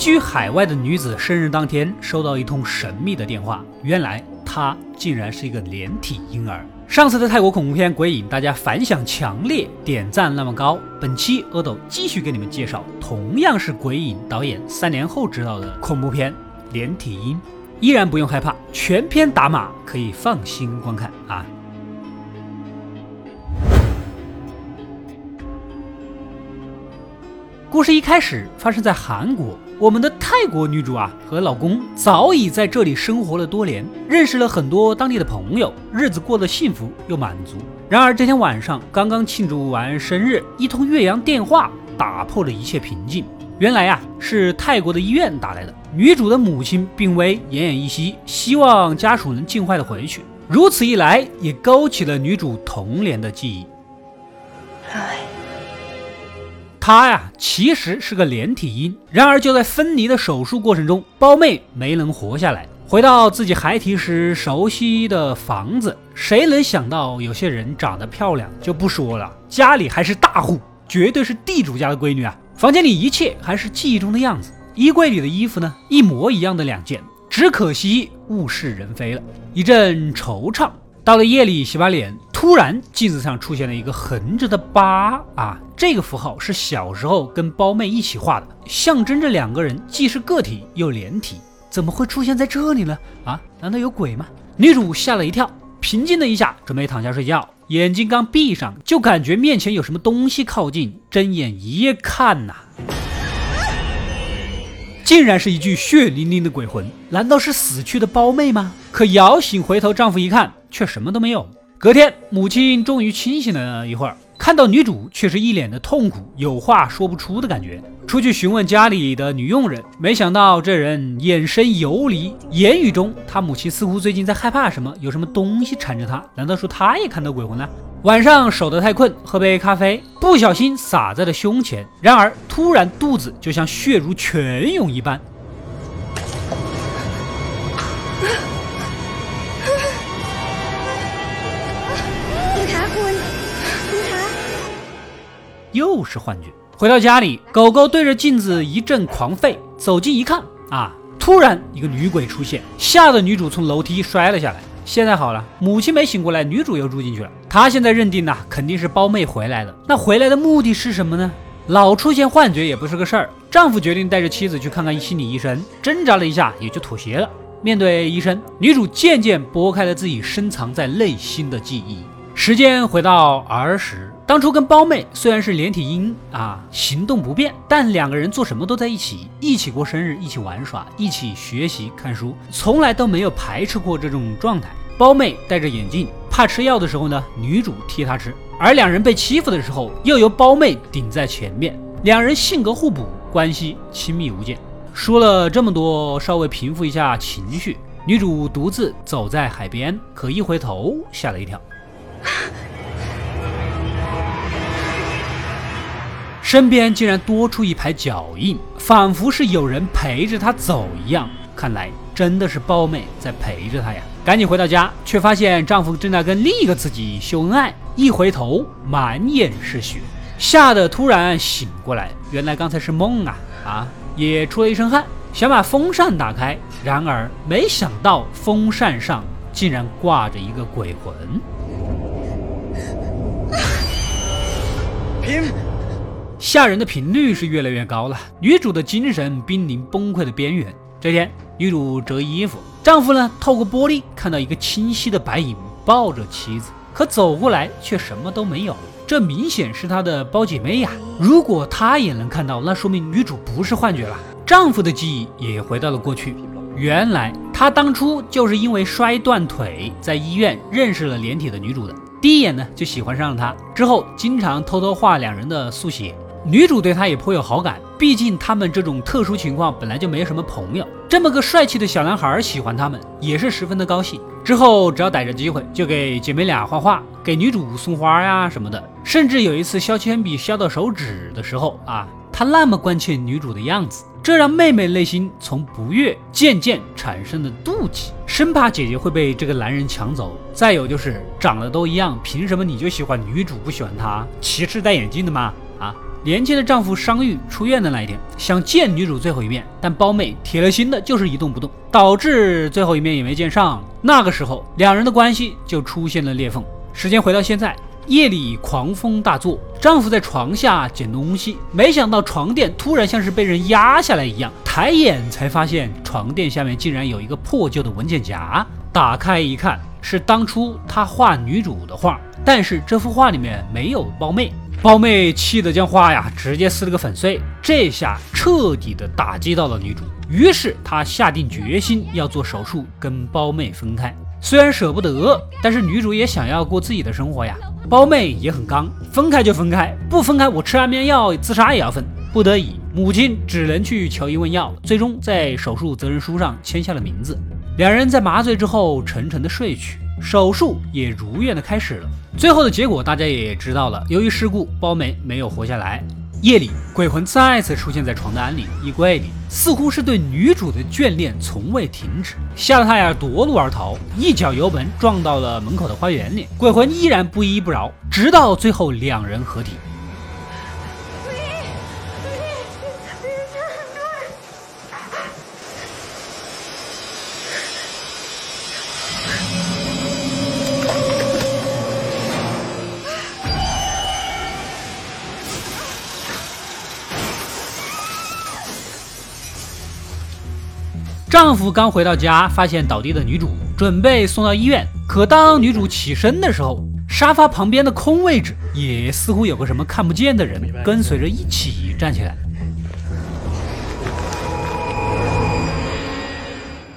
居海外的女子生日当天收到一通神秘的电话，原来她竟然是一个连体婴儿。上次的泰国恐怖片《鬼影》，大家反响强烈，点赞那么高。本期阿斗继续给你们介绍，同样是《鬼影》导演三年后执导的恐怖片《连体婴》，依然不用害怕，全片打码，可以放心观看啊。故事一开始发生在韩国，我们的泰国女主啊和老公早已在这里生活了多年，认识了很多当地的朋友，日子过得幸福又满足。然而这天晚上刚刚庆祝完生日，一通岳阳电话打破了一切平静。原来呀是泰国的医院打来的，女主的母亲病危，奄奄一息，希望家属能尽快的回去。如此一来，也勾起了女主童年的记忆。她呀，其实是个连体婴。然而，就在分离的手术过程中，胞妹没能活下来，回到自己孩提时熟悉的房子。谁能想到，有些人长得漂亮就不说了，家里还是大户，绝对是地主家的闺女啊！房间里一切还是记忆中的样子，衣柜里的衣服呢，一模一样的两件，只可惜物是人非了。一阵惆怅。到了夜里洗把脸。突然，镜子上出现了一个横着的疤啊！这个符号是小时候跟胞妹一起画的，象征着两个人既是个体又连体。怎么会出现在这里呢？啊，难道有鬼吗？女主吓了一跳，平静了一下，准备躺下睡觉。眼睛刚闭上，就感觉面前有什么东西靠近。睁眼一看呐，竟然是一具血淋淋的鬼魂。难道是死去的胞妹吗？可摇醒回头丈夫一看，却什么都没有。隔天，母亲终于清醒了一会儿，看到女主却是一脸的痛苦，有话说不出的感觉。出去询问家里的女佣人，没想到这人眼神游离，言语中他母亲似乎最近在害怕什么，有什么东西缠着她。难道说她也看到鬼魂了？晚上守得太困，喝杯咖啡，不小心洒在了胸前，然而突然肚子就像血如泉涌一般。又是幻觉。回到家里，狗狗对着镜子一阵狂吠。走近一看，啊！突然一个女鬼出现，吓得女主从楼梯摔了下来。现在好了，母亲没醒过来，女主又住进去了。她现在认定呐，肯定是胞妹回来了。那回来的目的是什么呢？老出现幻觉也不是个事儿。丈夫决定带着妻子去看看心理医生，挣扎了一下，也就妥协了。面对医生，女主渐渐拨开了自己深藏在内心的记忆。时间回到儿时。当初跟胞妹虽然是连体婴啊，行动不便，但两个人做什么都在一起，一起过生日，一起玩耍，一起学习看书，从来都没有排斥过这种状态。胞妹戴着眼镜，怕吃药的时候呢，女主替她吃；而两人被欺负的时候，又由胞妹顶在前面。两人性格互补，关系亲密无间。说了这么多，稍微平复一下情绪。女主独自走在海边，可一回头，吓了一跳。身边竟然多出一排脚印，仿佛是有人陪着她走一样。看来真的是包妹在陪着她呀！赶紧回到家，却发现丈夫正在跟另一个自己秀恩爱。一回头，满眼是血，吓得突然醒过来，原来刚才是梦啊！啊，也出了一身汗，想把风扇打开，然而没想到风扇上竟然挂着一个鬼魂。平。吓人的频率是越来越高了，女主的精神濒临崩溃的边缘。这天，女主折衣服，丈夫呢透过玻璃看到一个清晰的白影抱着妻子，可走过来却什么都没有。这明显是她的胞姐妹呀！如果她也能看到，那说明女主不是幻觉了。丈夫的记忆也回到了过去，原来他当初就是因为摔断腿，在医院认识了连体的女主的，第一眼呢就喜欢上了他，之后经常偷偷画两人的速写。女主对他也颇有好感，毕竟他们这种特殊情况本来就没什么朋友，这么个帅气的小男孩喜欢他们也是十分的高兴。之后只要逮着机会，就给姐妹俩画画，给女主送花呀什么的。甚至有一次削铅笔削到手指的时候啊，他那么关切女主的样子，这让妹妹内心从不悦渐渐产生了妒忌，生怕姐姐会被这个男人抢走。再有就是长得都一样，凭什么你就喜欢女主不喜欢他？歧视戴眼镜的吗？啊！年轻的丈夫伤愈出院的那一天，想见女主最后一面，但包妹铁了心的就是一动不动，导致最后一面也没见上。那个时候，两人的关系就出现了裂缝。时间回到现在，夜里狂风大作，丈夫在床下捡东西，没想到床垫突然像是被人压下来一样，抬眼才发现床垫下面竟然有一个破旧的文件夹，打开一看，是当初他画女主的画，但是这幅画里面没有包妹。包妹气得将画呀直接撕了个粉碎，这下彻底的打击到了女主。于是她下定决心要做手术跟包妹分开。虽然舍不得，但是女主也想要过自己的生活呀。包妹也很刚，分开就分开，不分开我吃安眠药自杀也要分。不得已，母亲只能去求医问药，最终在手术责任书上签下了名字。两人在麻醉之后沉沉的睡去。手术也如愿的开始了，最后的结果大家也知道了。由于事故，包美没有活下来。夜里，鬼魂再次出现在床单里、衣柜里，似乎是对女主的眷恋从未停止，吓得他呀夺路而逃，一脚油门撞到了门口的花园里。鬼魂依然不依不饶，直到最后两人合体。丈夫刚回到家，发现倒地的女主，准备送到医院。可当女主起身的时候，沙发旁边的空位置也似乎有个什么看不见的人跟随着一起站起来。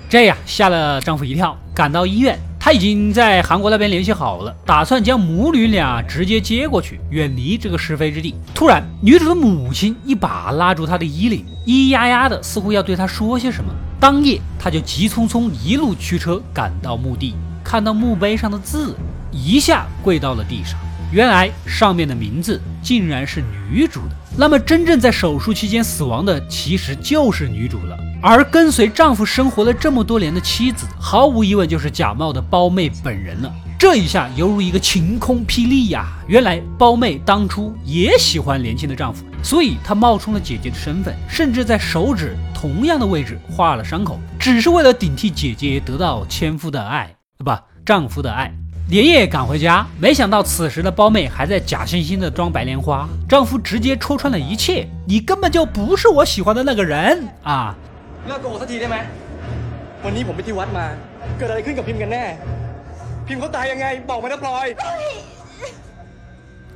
这呀吓了丈夫一跳，赶到医院，他已经在韩国那边联系好了，打算将母女俩直接接过去，远离这个是非之地。突然，女主的母亲一把拉住她的衣领，咿咿呀呀的，似乎要对她说些什么。当夜，他就急匆匆一路驱车赶到墓地，看到墓碑上的字，一下跪到了地上。原来上面的名字竟然是女主的。那么，真正在手术期间死亡的，其实就是女主了。而跟随丈夫生活了这么多年的妻子，毫无疑问就是假冒的包妹本人了。这一下犹如一个晴空霹雳呀！原来包妹当初也喜欢年轻的丈夫，所以她冒充了姐姐的身份，甚至在手指同样的位置画了伤口，只是为了顶替姐姐得到前夫的爱，不，丈夫的爱。连夜赶回家，没想到此时的包妹还在假惺惺的装白莲花，丈夫直接戳穿了一切：你根本就不是我喜欢的那个人啊！ เลิกโกหกสักทีได้ไหมวันนี้ผมไปที่วัดมาเกิดอะไรขึ้นกับพิมกันแน่พิมเขาตายยังไงบอกมานะพลอย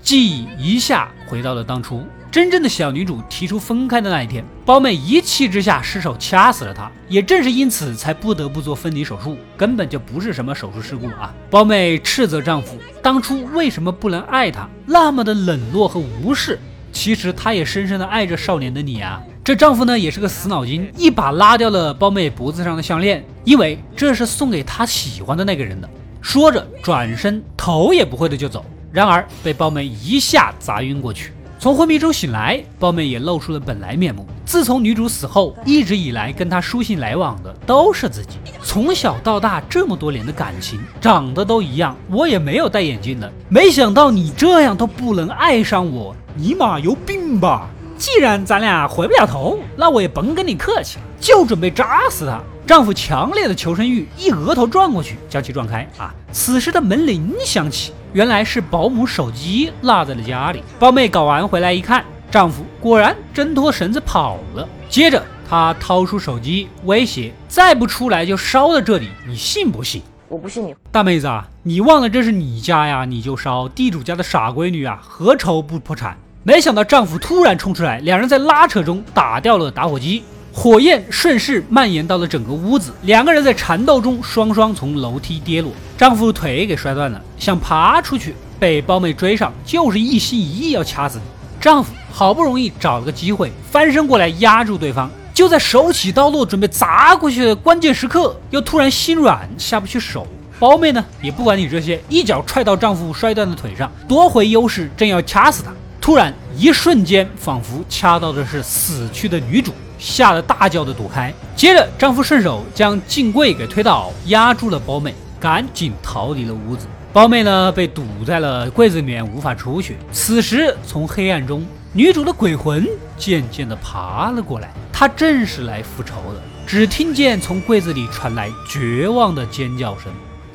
记忆一下回到了当初，真正的小女主提出分开的那一天，包妹一气之下失手掐死了她，也正是因此才不得不做分离手术，根本就不是什么手术事故啊！包妹斥责丈夫当初为什么不能爱她，那么的冷落和无视，其实她也深深的爱着少年的你啊！ 这丈夫呢也是个死脑筋，一把拉掉了包妹脖子上的项链，因为这是送给她喜欢的那个人的。说着转身，头也不回的就走。然而被包妹一下砸晕过去。从昏迷中醒来，包妹也露出了本来面目。自从女主死后，一直以来跟她书信来往的都是自己。从小到大这么多年的感情，长得都一样，我也没有戴眼镜的。没想到你这样都不能爱上我，尼玛有病吧！既然咱俩回不了头，那我也甭跟你客气了，就准备扎死他。丈夫强烈的求生欲一额头撞过去，将其撞开。啊！此时的门铃响起，原来是保姆手机落在了家里。包妹搞完回来一看，丈夫果然挣脱绳子跑了。接着她掏出手机威胁：“再不出来就烧了这里，你信不信？”我不信你，大妹子啊，你忘了这是你家呀，你就烧地主家的傻闺女啊，何愁不破产？没想到丈夫突然冲出来，两人在拉扯中打掉了打火机。火焰顺势蔓延到了整个屋子，两个人在缠斗中双双从楼梯跌落，丈夫腿给摔断了，想爬出去，被包妹追上，就是一心一意要掐死你。丈夫好不容易找了个机会翻身过来压住对方，就在手起刀落准备砸过去的关键时刻，又突然心软下不去手。包妹呢也不管你这些，一脚踹到丈夫摔断的腿上，夺回优势，正要掐死他，突然一瞬间仿佛掐到的是死去的女主。吓得大叫的躲开，接着丈夫顺手将镜柜给推倒，压住了包妹，赶紧逃离了屋子。包妹呢被堵在了柜子里面，无法出去。此时从黑暗中，女主的鬼魂渐渐地爬了过来，她正是来复仇的。只听见从柜子里传来绝望的尖叫声，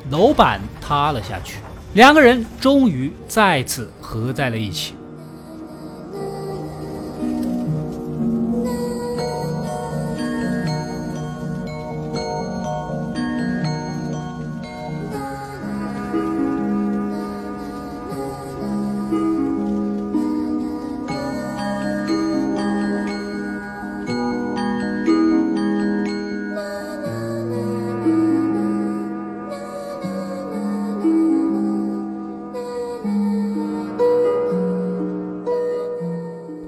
楼板塌了下去，两个人终于再次合在了一起。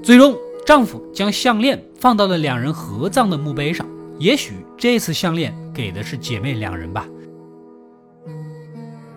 最终，丈夫将项链放到了两人合葬的墓碑上。也许这次项链给的是姐妹两人吧。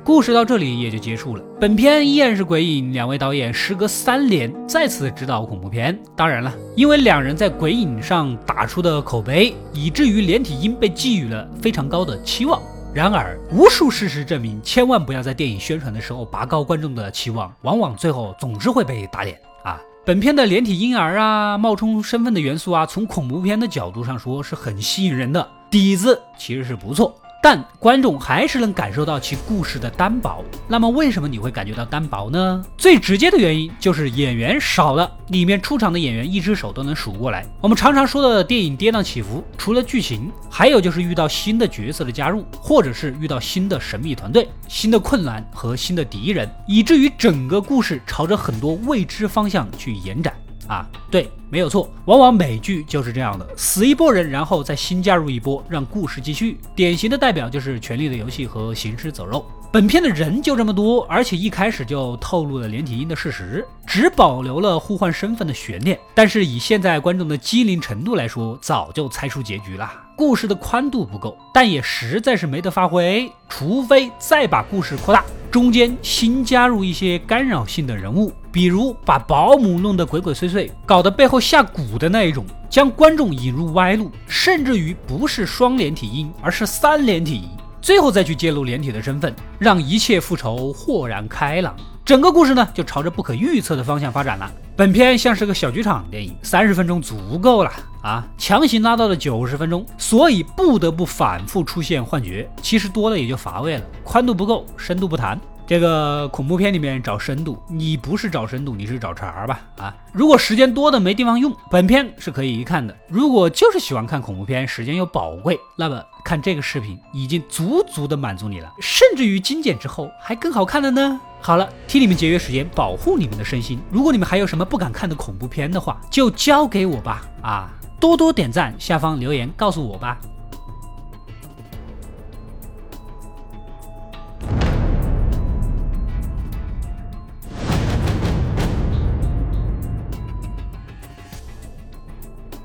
故事到这里也就结束了。本片依然是鬼影两位导演时隔三年再次执导恐怖片。当然了，因为两人在鬼影上打出的口碑，以至于连体婴被寄予了非常高的期望。然而，无数事实证明，千万不要在电影宣传的时候拔高观众的期望，往往最后总是会被打脸啊。本片的连体婴儿啊，冒充身份的元素啊，从恐怖片的角度上说是很吸引人的，底子其实是不错。但观众还是能感受到其故事的单薄。那么为什么你会感觉到单薄呢？最直接的原因就是演员少了，里面出场的演员一只手都能数过来。我们常常说到的电影跌宕起伏，除了剧情，还有就是遇到新的角色的加入，或者是遇到新的神秘团队、新的困难和新的敌人，以至于整个故事朝着很多未知方向去延展。啊，对，没有错，往往美剧就是这样的，死一波人，然后再新加入一波，让故事继续。典型的代表就是《权力的游戏》和《行尸走肉》。本片的人就这么多，而且一开始就透露了连体婴的事实，只保留了互换身份的悬念。但是以现在观众的机灵程度来说，早就猜出结局了。故事的宽度不够，但也实在是没得发挥，除非再把故事扩大。中间新加入一些干扰性的人物，比如把保姆弄得鬼鬼祟祟，搞得背后下蛊的那一种，将观众引入歪路，甚至于不是双连体婴，而是三连体婴，最后再去揭露连体的身份，让一切复仇豁然开朗。整个故事呢，就朝着不可预测的方向发展了。本片像是个小剧场电影，三十分钟足够了啊！强行拉到了九十分钟，所以不得不反复出现幻觉。其实多了也就乏味了，宽度不够，深度不谈。这个恐怖片里面找深度，你不是找深度，你是找茬儿吧？啊，如果时间多的没地方用，本片是可以一看的。如果就是喜欢看恐怖片，时间又宝贵，那么看这个视频已经足足的满足你了，甚至于精简之后还更好看了呢。好了，替你们节约时间，保护你们的身心。如果你们还有什么不敢看的恐怖片的话，就交给我吧。啊，多多点赞，下方留言告诉我吧。